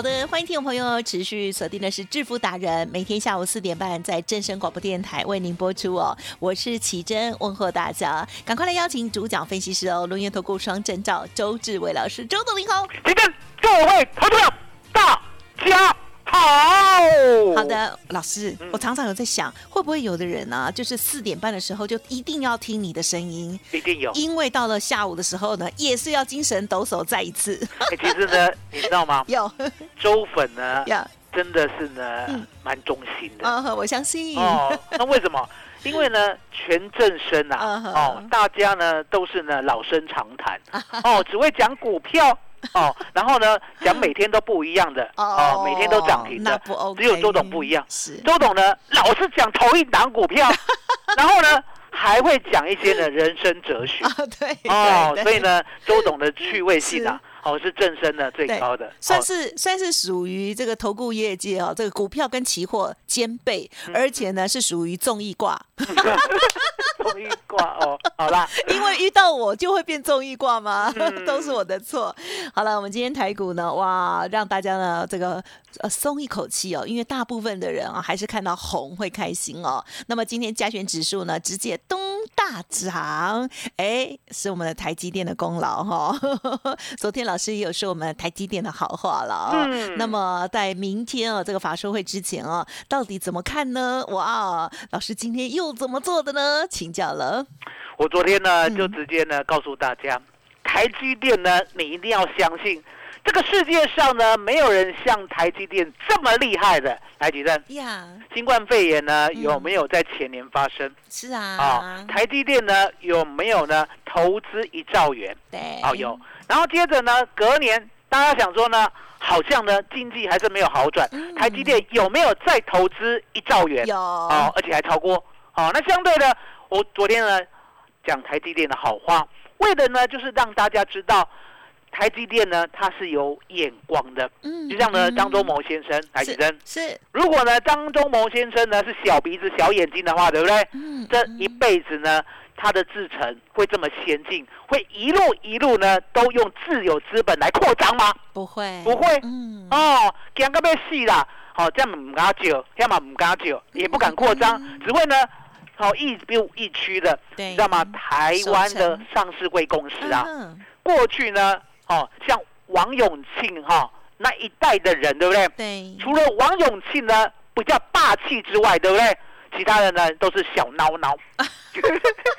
好的，欢迎听众朋友持续锁定的是致富达人，每天下午四点半在正声广播电台为您播出哦。我是奇珍，问候大家，赶快来邀请主讲分析师哦，龙岩投顾双证照周志伟老师，周总您好，奇珍，各位投资者大家。好老师，我常常有在想，会不会有的人呢，就是四点半的时候就一定要听你的声音，一定有，因为到了下午的时候呢，也是要精神抖擞再一次。其实呢，你知道吗？有周粉呢，真的是呢，蛮忠心的。嗯，我相信。哦，那为什么？因为呢，全正生啊，哦，大家呢都是呢老生常谈，哦，只会讲股票。哦，然后呢，讲每天都不一样的哦，每天都涨停的，只有周董不一样。是周董呢，老是讲同一档股票，然后呢，还会讲一些呢人生哲学。对哦，所以呢，周董的趣味性啊。哦，是正升的最高的，算是算是属于这个投顾业界哦，这个股票跟期货兼备，而且呢是属于综艺挂。综艺挂哦，好啦，因为遇到我就会变综艺挂吗？都是我的错。好了，我们今天台股呢，哇，让大家呢这个呃松一口气哦，因为大部分的人啊还是看到红会开心哦。那么今天加权指数呢直接东大涨，哎，是我们的台积电的功劳哈。昨天。老师也有说我们台积电的好话了啊。那么在明天啊这个法说会之前啊，到底怎么看呢？哇，老师今天又怎么做的呢？请教了。我昨天呢就直接呢告诉大家，台积电呢你一定要相信，这个世界上呢没有人像台积电这么厉害的。台积电呀，新冠肺炎呢有没有在前年发生？是啊。啊，台积电呢有没有呢投资一兆元？对，哦有。然后接着呢，隔年大家想说呢，好像呢经济还是没有好转，台积电有没有再投资一兆元？有哦，而且还超过。哦，那相对的，我昨天呢讲台积电的好话，为的呢就是让大家知道，台积电呢它是有眼光的。嗯，就像呢张忠谋先生，台积电是。如果呢张忠谋先生呢是小鼻子小眼睛的话，对不对？嗯，这一辈子呢。它的制程会这么先进，会一路一路呢都用自有资本来扩张吗？不会，不会。嗯，哦，讲个咩戏啦？好，这样唔敢救，要么唔敢救，也不敢扩张，只会呢，好一步一趋的，你知道吗？台湾的上市贵公司啊，过去呢，哦，像王永庆哈那一代的人，对不对？对。除了王永庆呢比较霸气之外，对不对？其他人呢都是小孬孬。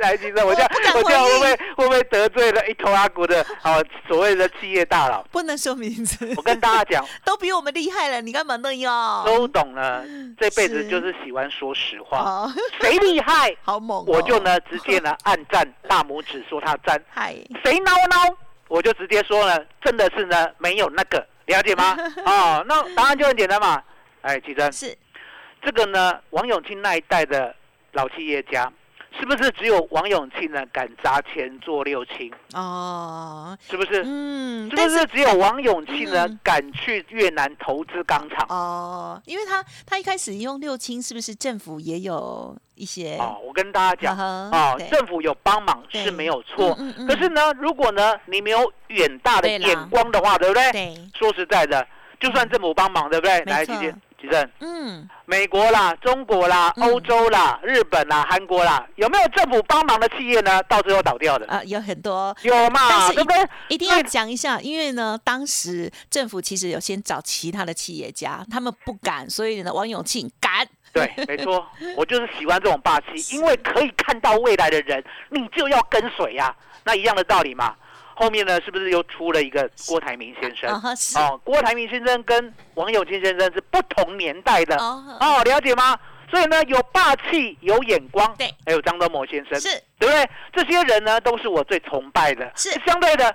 来，先生，我这样我这样会不会会不会得罪了一头阿古的哦所谓的企业大佬？不能说名字。我跟大家讲，都比我们厉害了，你干嘛那样？都懂了，这辈子就是喜欢说实话。谁厉害？好猛！我就呢直接呢按赞大拇指说他赞。嗨，谁孬孬？我就直接说呢，真的是呢没有那个，了解吗？哦，那答案就很简单嘛。哎，启真，是这个呢，王永庆那一代的老企业家。是不是只有王永庆呢敢砸钱做六轻？哦，是不是？嗯，是不是只有王永庆呢敢去越南投资钢厂？哦，因为他他一开始用六轻，是不是政府也有一些？哦，我跟大家讲，哦，政府有帮忙是没有错。可是呢，如果呢你没有远大的眼光的话，对不对？对。说实在的，就算政府帮忙，对不对？来，姐姐。举证，嗯，美国啦、中国啦、欧洲啦、日本啦、韩国啦，有没有政府帮忙的企业呢？到最后倒掉的啊，有很多，有嘛？对不对？一定要讲一下，因为呢，当时政府其实有先找其他的企业家，他们不敢，所以呢，王永庆敢。对，没错，我就是喜欢这种霸气，因为可以看到未来的人，你就要跟随呀，那一样的道理嘛。后面呢，是不是又出了一个郭台铭先生？哦，郭台铭先生跟王永庆先生是不同年代的哦，了解吗？所以呢，有霸气，有眼光，对，还有张德谋先生，是对不对？这些人呢，都是我最崇拜的。是相对的，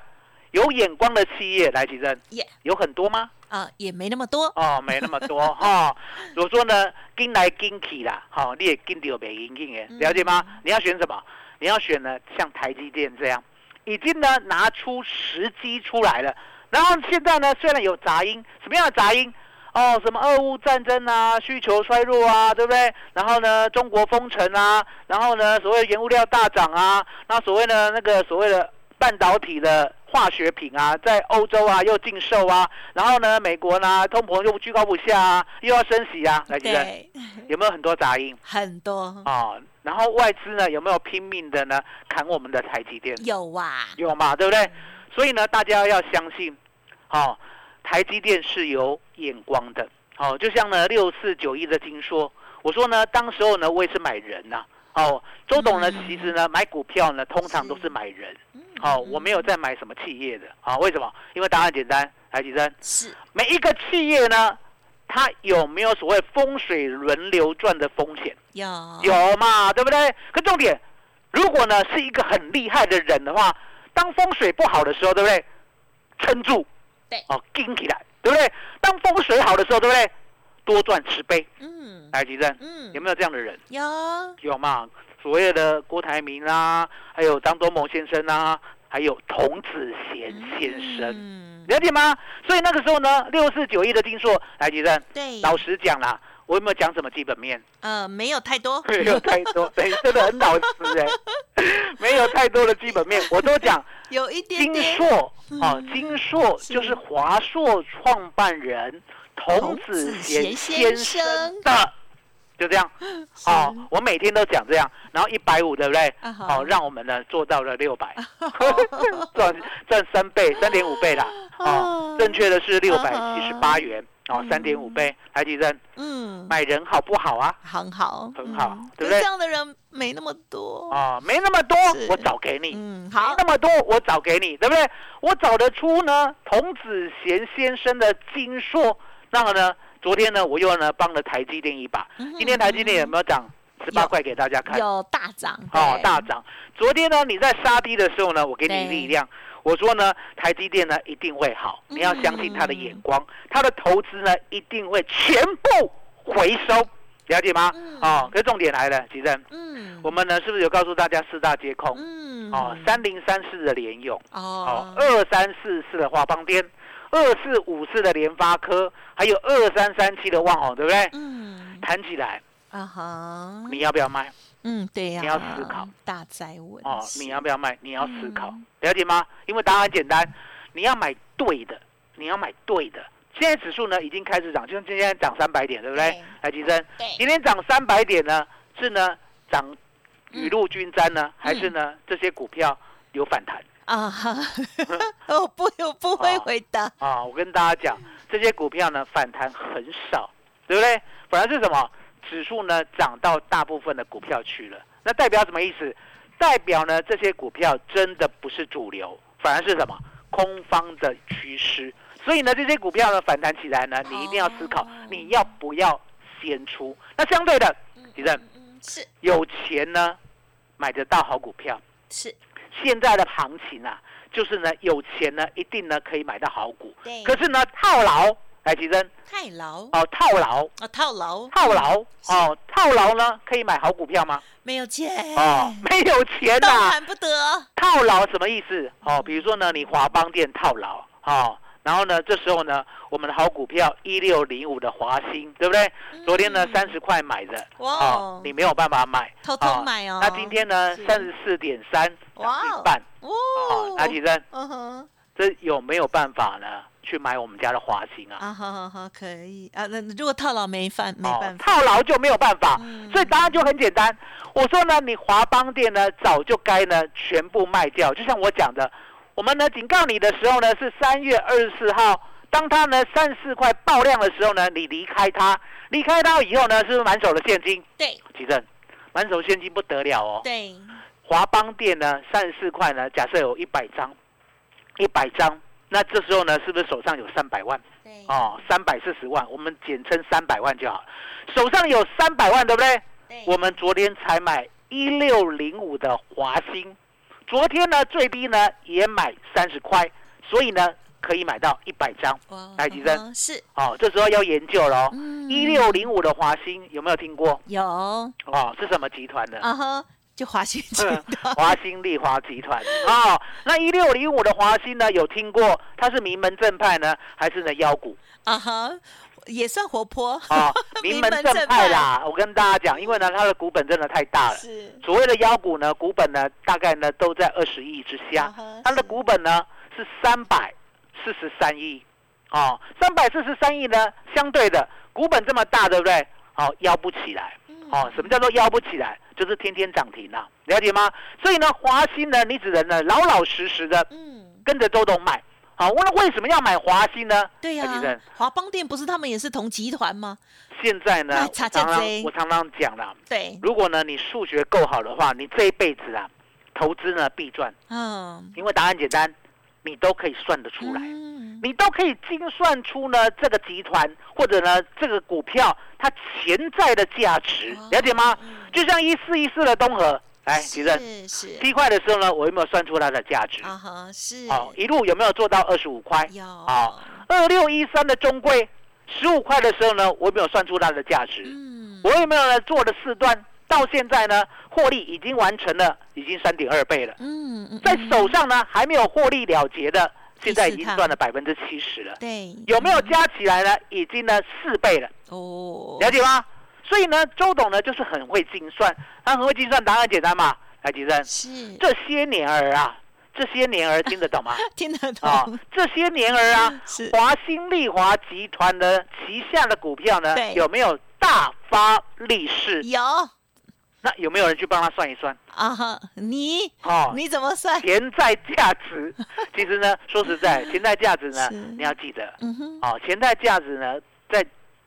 有眼光的企业来提升，有很多吗？啊，也没那么多哦，没那么多 哈。我说呢，跟来跟去啦，好，你也跟到没赢劲的，了解吗？你要选什么？你要选呢，像台积电这样。已经呢拿出时机出来了，然后现在呢虽然有杂音，什么样的杂音？哦，什么俄乌战争啊，需求衰弱啊，对不对？然后呢中国封城啊，然后呢所谓原物料大涨啊，那所谓的那个所谓的半导体的化学品啊，在欧洲啊又禁售啊，然后呢美国呢通膨又居高不下啊，又要升息啊，来，对，有没有很多杂音？很多啊。然后外资呢有没有拼命的呢砍我们的台积电？有啊，有嘛，对不对？所以呢，大家要相信，哦，台积电是有眼光的。哦，就像呢六四九一的金说，我说呢，当时候呢我也是买人呐。哦，周董呢其实呢买股票呢通常都是买人。哦，我没有在买什么企业的。啊，为什么？因为答案简单，台积电是每一个企业呢。它有没有所谓风水轮流转的风险？有，有嘛，对不对？可重点，如果呢是一个很厉害的人的话，当风水不好的时候，对不对？撑住，对，哦，顶起来，对不对？当风水好的时候，对不对？多赚十倍。嗯，来吉正，嗯，有没有这样的人？有，有嘛？所谓的郭台铭啊，还有张忠谋先生啊，还有童子贤先生。了解吗？所以那个时候呢，六四九一的金硕来吉生，对，老实讲啦，我有没有讲什么基本面？呃，没有太多，没有太多，对，真的很老实哎，没有太多的基本面，我都讲有一点金硕啊，金硕就是华硕创办人童子贤先生的。就这样，好，我每天都讲这样，然后一百五，对不对？好，让我们呢做到了六百，赚赚三倍，三点五倍啦。哦，正确的是六百七十八元，哦，三点五倍。台积电，嗯，买人好不好啊？很好，很好，对不对？这样的人没那么多啊，没那么多，我找给你。嗯，好，没那么多，我找给你，对不对？我找得出呢，童子贤先生的金硕，那么呢？昨天呢，我又呢帮了台积电一把。今天台积电有没有涨十八块给大家看？有大涨哦，大涨。昨天呢，你在杀低的时候呢，我给你力量。我说呢，台积电呢一定会好，你要相信他的眼光，他的投资呢一定会全部回收，了解吗？哦，可是重点来了，吉正。嗯。我们呢是不是有告诉大家四大皆空？嗯。哦，三零三四的联用。哦。二三四四的华邦电。二四五四的联发科，还有二三三七的旺宏，对不对？嗯，谈起来，啊哈，你要不要卖？嗯，对呀，你要思考。大灾问哦，你要不要卖？你要思考，了解吗？因为答案简单，你要买对的，你要买对的。现在指数呢已经开始涨，就像今天涨三百点，对不对？来，吉生，今天涨三百点呢，是呢涨雨露均沾呢，还是呢这些股票有反弹？啊 哈，我不我不会回答啊！我跟大家讲，这些股票呢反弹很少，对不对？反而是什么？指数呢涨到大部分的股票去了，那代表什么意思？代表呢这些股票真的不是主流，反而是什么？空方的趋势。所以呢这些股票呢反弹起来呢，你一定要思考，你要不要先出？那相对的，李正是有钱呢买得到好股票是。现在的行情啊，就是呢，有钱呢，一定呢可以买到好股。对。可是呢，套牢来，吉珍，太牢哦，套牢啊，套牢，套牢哦，套牢呢可以买好股票吗？没有钱哦，没有钱动呐，弹不得。套牢什么意思？哦，比如说呢，你华邦店套牢，哦，然后呢，这时候呢，我们的好股票一六零五的华兴，对不对？昨天呢三十块买的，哇哦，你没有办法买，偷偷买哦那今天呢三十四点三，哇半，哦，哦那其实嗯哼，这有没有办法呢？去买我们家的华兴啊？啊，好好好，可以啊。那如果套牢没办没哦办法，套牢就没有办法，嗯所以答案就很简单。我说呢，你华邦店呢早就该呢全部卖掉，就像我讲的，我们呢警告你的时候呢是三月二十四号，当它呢三十四块爆量的时候呢，你离开它，离开它以后呢是不是满手的现金？对奇正，满手现金不得了哦。对，华邦店呢三十四块呢，假设有一百张，一百张，那这时候呢是不是手上有三百万？对哦，三百四十万，我们简称三百万就好了。手上有三百万，对不对？对我们昨天才买一六零五的华兴，昨天呢最低呢也买三十块，所以呢可以买到一百张。哇来吉珍嗯是哦，这时候要研究了哦。嗯一六零五的华兴有没有听过？有哦，是什么集团的？啊哈，就华兴集嗯团华兴丽华集团哦，那一六零五的华兴呢？有听过？它是名门正派呢，还是呢妖股？啊哈，也算活泼啊，名门正派啦。我跟大家讲，因为呢，它的股本真的太大了。是所谓的妖股呢，股本呢大概呢都在二十亿之下它的股本呢是三百四十三亿，哦，三百四十三亿呢，相对的股本这么大，对不对？哦，腰不起来，嗯哦，什么叫做腰不起来？就是天天涨停啊，了解吗？所以呢，华兴呢，你只能呢老老实实的嗯，跟着周董买。好，那为什么要买华兴呢？对呀华邦店不是他们也是同集团吗？现在呢，我常常贼我常常讲了，对，如果呢你数学够好的话，你这一辈子啊，投资呢必赚。嗯，因为答案简单，你都可以算得出来，嗯你都可以精算出呢这个集团或者呢这个股票它潜在的价值哦，了解吗？嗯就像一四一四的东河，来，吉正七块的时候呢，我有没有算出它的价值？啊哈是好，一路有没有做到二十五块？有好，二六一三的中贵，十五块的时候呢，我有没有算出它的价值？嗯我有没有呢做了四段？到现在呢，获利已经完成了，已经三点二倍了。嗯嗯在手上呢还没有获利了结的，现在已经赚了百分之七十了。对有没有加起来呢？已经呢四倍了，哦了解吗？所以呢，周董呢就是很会精算，他很会精算，答案简单嘛。来，吉生，是。这些年儿啊，这些年儿听得懂吗？听得啊懂，这些年儿啊，华兴丽华集团的旗下的股票呢，有没有大发利市？有。那有没有人去帮他算一算？啊哈，你？哦，你怎么算？潜在价值，其实呢，说实在，潜在价值呢，你要记得，嗯哼，哦，潜在价值呢，在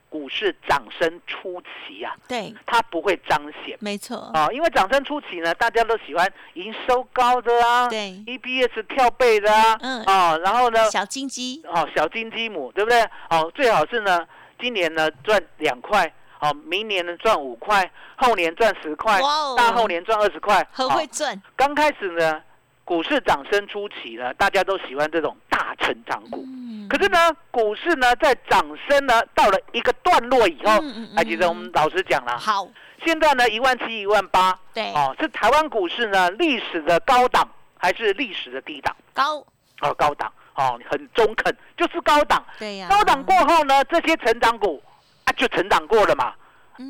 股市涨升初期啊，对，它不会彰显。没错，哦，因为涨升初期呢，大家都喜欢营收高的啊，对，EPS 跳背的啊，嗯。哦，然后呢，小金鸡。哦，小金鸡母，对不对？哦，最好是呢，今年呢赚两块，哦，明年呢赚五块，后年赚十块，哇哦。大后年赚二十块，很哦。会赚，刚开始呢，股市涨升初期呢，大家都喜欢这种大成长股。嗯可是呢，股市呢在涨升呢，到了一个段落以后，还记得我们老实讲了，好，现在呢一万七、一万八，对，哦，是台湾股市呢历史的高档还是历史的低档？高，哦，高档，哦，很中肯，就是高档。对呀，高档过后呢，这些成长股啊就成长过了嘛，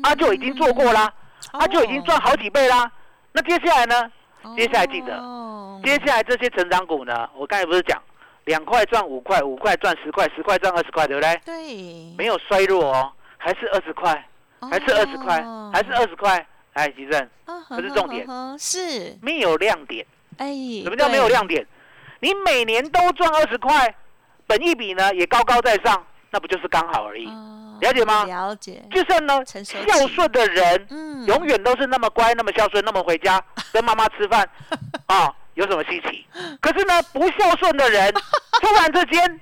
啊就已经做过啦，嗯啊就已经赚好几倍啦。那接下来呢？哦接下来记得哦接下来这些成长股呢，我刚才不是讲两块赚五块，五块赚十块，十块赚二十块，对不对？对，没有衰弱哦，还是二十块，还是二十块，哦还是二十块。哎，吉正，啊可是重点是，没有亮点。哎，什么叫没有亮点？你每年都赚二十块，本一比呢也高高在上，那不就是刚好而已？哦了解吗了解，就算呢孝顺的人，嗯永远都是那么乖、那么孝顺、那么回家 跟妈妈吃饭，啊，有什么稀奇？可是呢，不孝顺的人，突然之间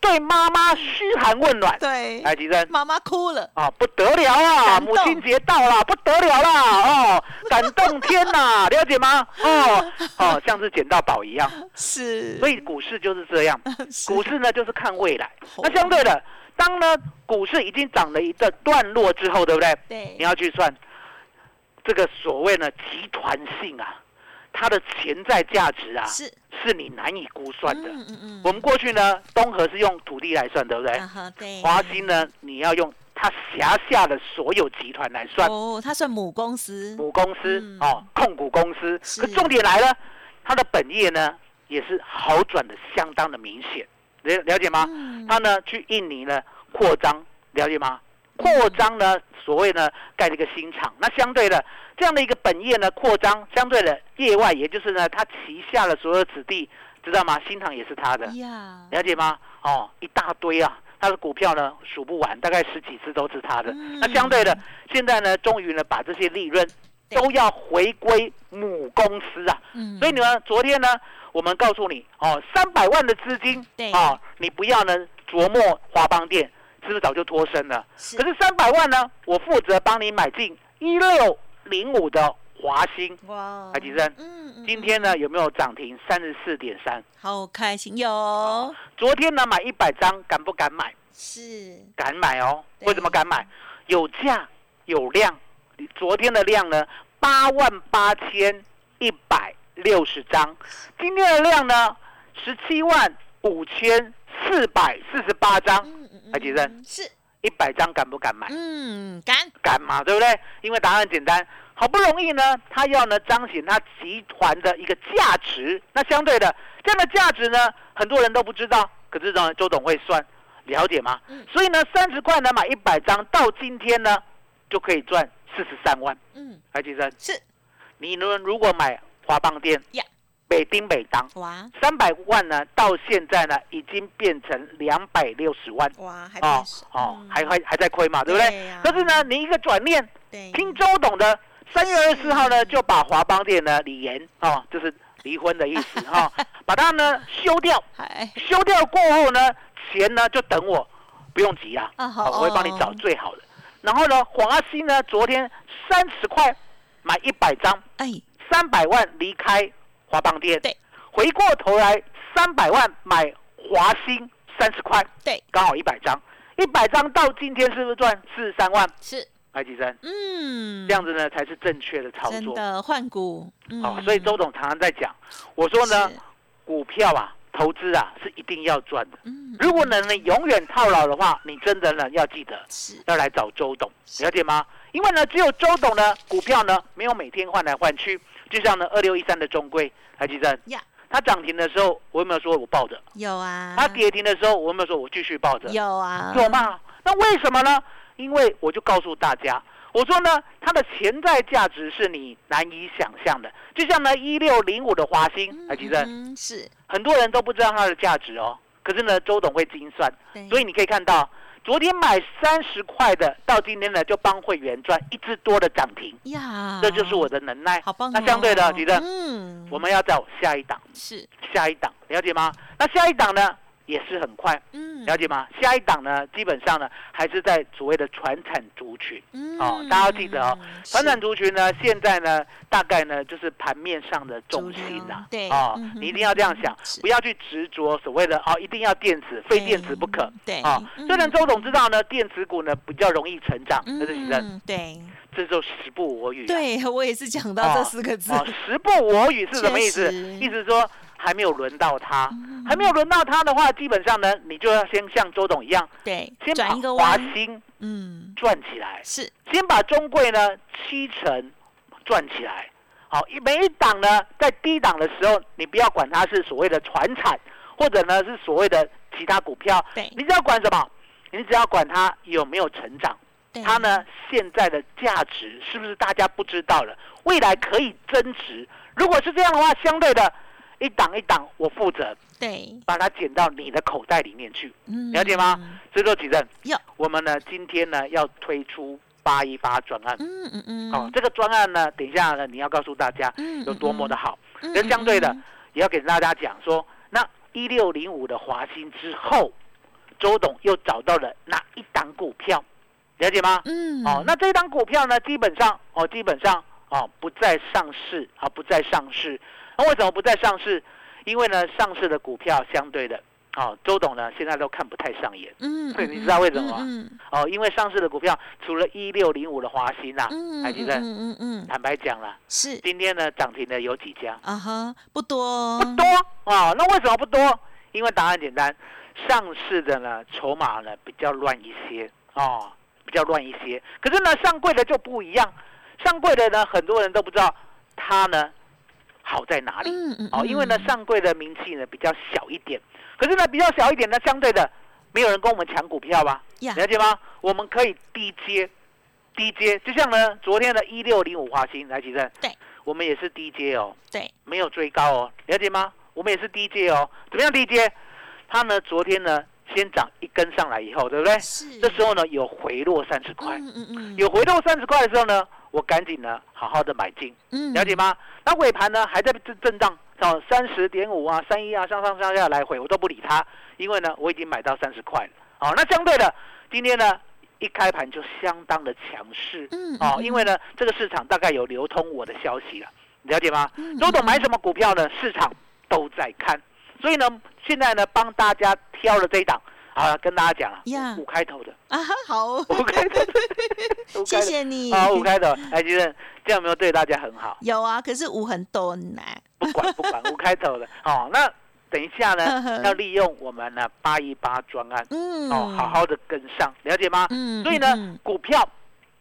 对妈妈嘘寒问暖，对，哎，吉珍。妈妈哭了，啊，不得了啊！母亲节到了，不得了啦！哦，感动天呐，了解吗？哦哦，像是捡到宝一样。是，所以股市就是这样，股市呢就是看未来。哦那相对的，当呢股市已经涨了一个段落之后，对不对？对。你要去算这个所谓的集团性啊，它的潜在价值啊，是是你难以估算的。嗯嗯嗯。我们过去呢，东河是用土地来算，对不对？对。华兴呢，你要用它辖下的所有集团来算。哦，它算母公司。母公司哦，控股公司。可重点来了，它的本业呢，也是好转的相当的明显。了了解吗？它呢去印尼呢扩张，了解吗？扩张呢，所谓呢盖了一个新厂，那相对的这样的一个本业呢扩张，相对的业外，也就是呢他旗下的所有子弟，知道吗？新厂也是他的，了解吗？哦，一大堆啊，他的股票呢数不完，大概十几只都是他的。那相对的，现在呢终于呢把这些利润都要回归母公司啊。所以呢，昨天呢。我们告诉你哦，三百万的资金，哦，你不要呢琢磨华邦店，是不是早就脱身了？可是三百万呢，我负责帮你买进一六零五的华兴。哇，海吉生，嗯，今天呢有没有涨停三十四点三？好开心有。昨天呢买一百张，敢不敢买？是，敢买哦。为什么敢买？有价有量。昨天的量呢，八万八千一百。六十张，今天的量呢，十七万五千四百四十八张，来吉生？是一百张，敢不敢买？嗯，敢，敢嘛，对不对？因为答案简单，好不容易呢，他要呢彰显他集团的一个价值，那相对的这样的价值呢，很多人都不知道，可是呢，周董会算，了解吗？所以呢，三十块呢买一百张，到今天呢就可以赚四十三万。嗯，来吉生？是，你呢如果买。华邦店，北丁北当，哇，三百万呢，到现在呢，已经变成两百六十万，哇，还哦哦，还还还在亏嘛，对不对？可是呢，你一个转念，听周董的，三月二十四号呢，就把华邦店呢，李岩哦，就是离婚的意思哈，把它呢修掉，修掉过后呢，钱呢就等我，不用急啊，好，我会帮你找最好的。然后呢，华兴呢，昨天三十块买一百张，哎。三百万离开华邦店，对，回过头来三百万买华兴三十块，对，刚好一百张，一百张到今天是不是赚四十三万？是，白吉生，嗯，这样子呢才是正确的操作，真的换股，哦，所以周董常常在讲，我说呢，股票啊，投资啊是一定要赚的，嗯，如果能呢永远套牢的话，你真的呢要记得是。要来找周董，了解吗？因为呢，只有周董呢，股票呢没有每天换来换去。就像呢，二六一三的中规，台积电，它涨停的时候，我有没有说我抱着？有啊。它跌停的时候，我有没有说我继续抱着？有啊。有吗？那为什么呢？因为我就告诉大家，我说呢，它的潜在价值是你难以想象的。就像呢，一六零五的华兴，台积电，是很多人都不知道它的价值哦。可是呢，周董会精算，所以你可以看到。昨天买三十块的，到今天呢就帮会员赚一只多的涨停呀，这就是我的能耐。好棒！那相对的，你的嗯，我们要找下一档，是下一档，了解吗？那下一档呢？也是很快，嗯，了解吗？下一档呢，基本上呢，还是在所谓的传产族群，哦，大家要记得哦，传产族群呢，现在呢，大概呢，就是盘面上的中心呐，对，哦，你一定要这样想，不要去执着所谓的哦，一定要电子，非电子不可，对，啊，虽然周总知道呢，电子股呢比较容易成长，但是其实对，这就时不我与，对我也是讲到这四个字，时不我与是什么意思？意思说。还没有轮到他，还没有轮到他的话，基本上呢，你就要先像周董一样，对，先把华兴嗯转起来，是，先把中贵呢七成转起来。好，每一档呢在低档的时候，你不要管它是所谓的传产，或者呢是所谓的其他股票，对，你只要管什么？你只要管它有没有成长，它呢现在的价值是不是大家不知道了？未来可以增值。如果是这样的话，相对的。一档一档，我负责，对，把它捡到你的口袋里面去，了解吗？所以说，主任，我们呢今天呢要推出八一八专案，嗯嗯嗯，哦，这个专案呢，等一下呢你要告诉大家有多么的好，跟相对的也要给大家讲说，那一六零五的华兴之后，周董又找到了哪一档股票，了解吗？嗯，哦，那这档股票呢，基本上哦，基本上哦不再上市啊，不再上市。为什么不再上市？因为呢，上市的股票相对的哦，周董呢现在都看不太上眼。嗯，对，你知道为什么吗？哦，因为上市的股票除了一六零五的华兴呐，还记得？嗯嗯嗯。坦白讲了，是今天呢涨停的有几家？啊哈，不多，不多啊。那为什么不多？因为答案简单，上市的呢筹码呢比较乱一些哦，比较乱一些。可是呢上柜的就不一样，上柜的呢很多人都不知道它呢好在哪里。嗯嗯。哦，因为呢上柜的名气呢比较小一点。可是呢，比较小一点呢，相对的，没有人跟我们抢股票吧？了解吗？我们可以低接，低接，就像呢，昨天的一六零五华兴来举证，对，我们也是低接哦，对，没有追高哦，了解吗？我们也是低接哦，怎么样低接？它呢，昨天呢，先涨一根上来以后，对不对？是。这时候呢，有回落三十块，嗯嗯嗯，有回落三十块的时候呢，我赶紧呢，好好的买进，嗯，了解吗？那尾盘呢，还在震震荡。到三十点五啊，三一啊，上上上下来回，我都不理它，因为呢，我已经买到三十块了。好，那相对的，今天呢，一开盘就相当的强势。嗯。哦，因为呢，这个市场大概有流通我的消息了，了解吗？周董买什么股票呢？市场都在看，所以呢，现在呢，帮大家挑了这一档。啊，跟大家讲啊，五开头的。啊，好，五开头，谢谢你。好，五开头，哎，先生，这样有没有对大家很好？有啊，可是五很多难。不管 不管，五开头的，哦，那等一下呢，要利用我们的八一八专案，嗯，哦，好好的跟上，了解吗？嗯，所以呢，股票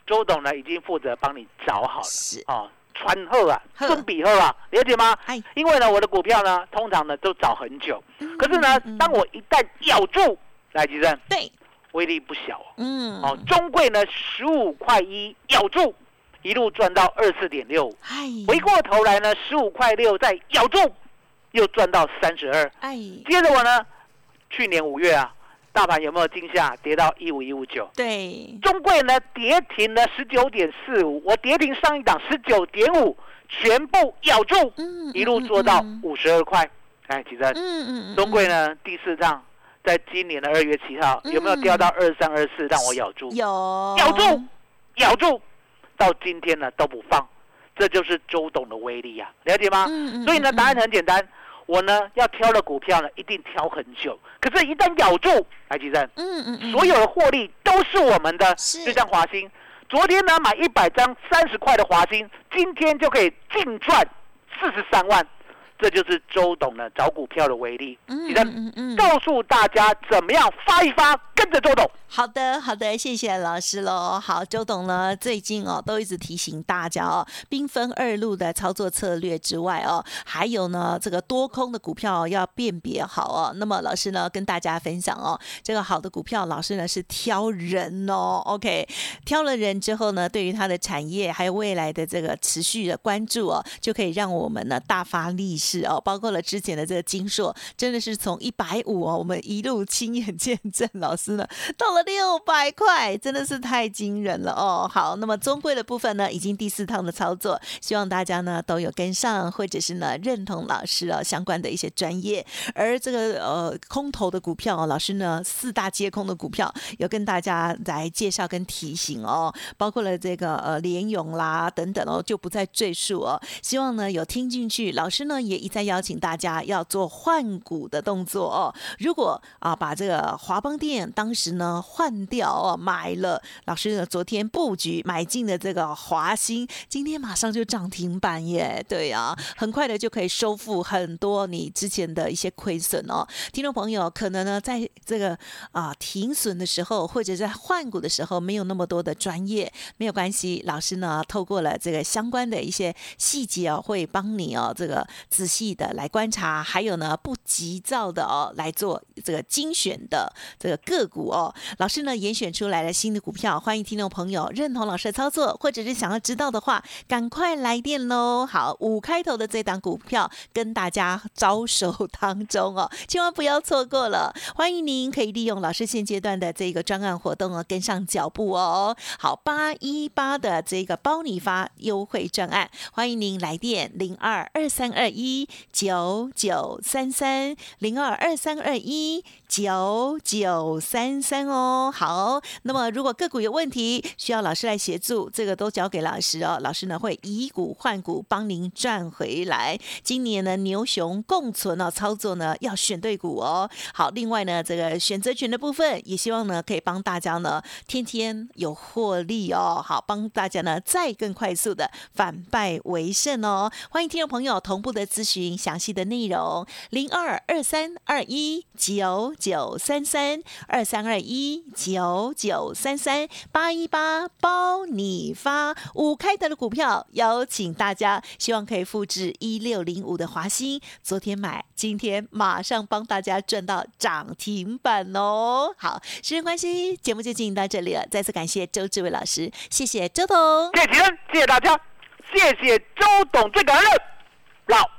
周董呢已经负责帮你找好了，是。哦，川后啊，顺比后啊，了解吗？哎，因为呢，我的股票呢，通常呢都找很久，可是呢，当我一旦咬住。来，吉生，对，威力不小哦。嗯，哦，中贵呢，十五块一咬住，一路赚到二四点六。哎，回过头来呢，十五块六再咬住，又赚到三十二。哎，接着我呢，去年五月啊，大盘有没有惊吓？跌到一五一五九。对，中贵呢跌停了十九点四五，我跌停上一档十九点五，全部咬住，一路做到五十二块。哎，吉生，嗯嗯，中贵呢第四趟。在今年的二月七号，有没有掉到二三二四？让我咬住，有咬住，咬住，到今天呢都不放，这就是周董的威力呀，了解吗？所以呢，答案很简单，我呢要挑的股票呢，一定挑很久。可是，一旦咬住，来吉生，嗯嗯嗯，所有的获利都是我们的。就像华兴，昨天呢买一百张三十块的华兴，今天就可以净赚四十三万。这就是周董呢找股票的威力，嗯嗯嗯告诉大家怎么样发一发，跟着周董。好的，好的，谢谢老师喽。好，周董呢最近哦都一直提醒大家哦，兵分二路的操作策略之外哦，还有呢这个多空的股票要辨别好哦。那么老师呢跟大家分享哦，这个好的股票，老师呢是挑人哦。OK，挑了人之后呢，对于它的产业还有未来的这个持续的关注哦，就可以让我们呢大发利是哦。包括了之前的这个金硕，真的是从一百五哦，我们一路亲眼见证，老师呢到了。六百块真的是太惊人了哦！好，那么中贵的部分呢，已经第四趟的操作，希望大家呢都有跟上，或者是呢认同老师哦相关的一些专业。而这个呃空头的股票，老师呢四大皆空的股票，有跟大家来介绍跟提醒哦，包括了这个呃联勇啦等等哦，就不再赘述哦。希望呢有听进去，老师呢也一再邀请大家要做换股的动作哦。如果啊把这个华邦店当时呢。换掉哦，买了老师呢？昨天布局买进的这个华兴，今天马上就涨停板耶！对啊，很快的就可以收复很多你之前的一些亏损哦。听众朋友，可能呢在这个啊停损的时候，或者在换股的时候，没有那么多的专业，没有关系，老师呢透过了这个相关的一些细节哦，会帮你哦这个仔细的来观察，还有呢不急躁的哦来做这个精选的这个个股哦。老师呢，严选出来了新的股票，欢迎听众朋友认同老师的操作，或者是想要知道的话，赶快来电喽！好，五开头的这档股票跟大家招手当中哦，千万不要错过了。欢迎您可以利用老师现阶段的这个专案活动哦，跟上脚步哦。好，八一八的这个包你发优惠专案，欢迎您来电零二二三二一。一九九三三零二二三二一九九三三哦。好，那么如果个股有问题，需要老师来协助，这个都交给老师哦。老师呢会以股换股，帮您赚回来。今年呢牛熊共存哦，操作呢要选对股哦。好，另外呢这个选择权的部分，也希望呢可以帮大家呢天天有获利哦。好，帮大家呢再更快速的反败为胜哦。欢迎听众朋友同步的咨询详细的内容，零二二三二一九九三三二三二一九九三三八一八包你发五开头的股票，邀请大家，希望可以复制一六零五的华兴，昨天买，今天马上帮大家赚到涨停板哦。好，时间关系，节目就进行到这里了，再次感谢周志伟老师，谢谢周董，谢谢谢谢大家，谢谢周董，最感恩老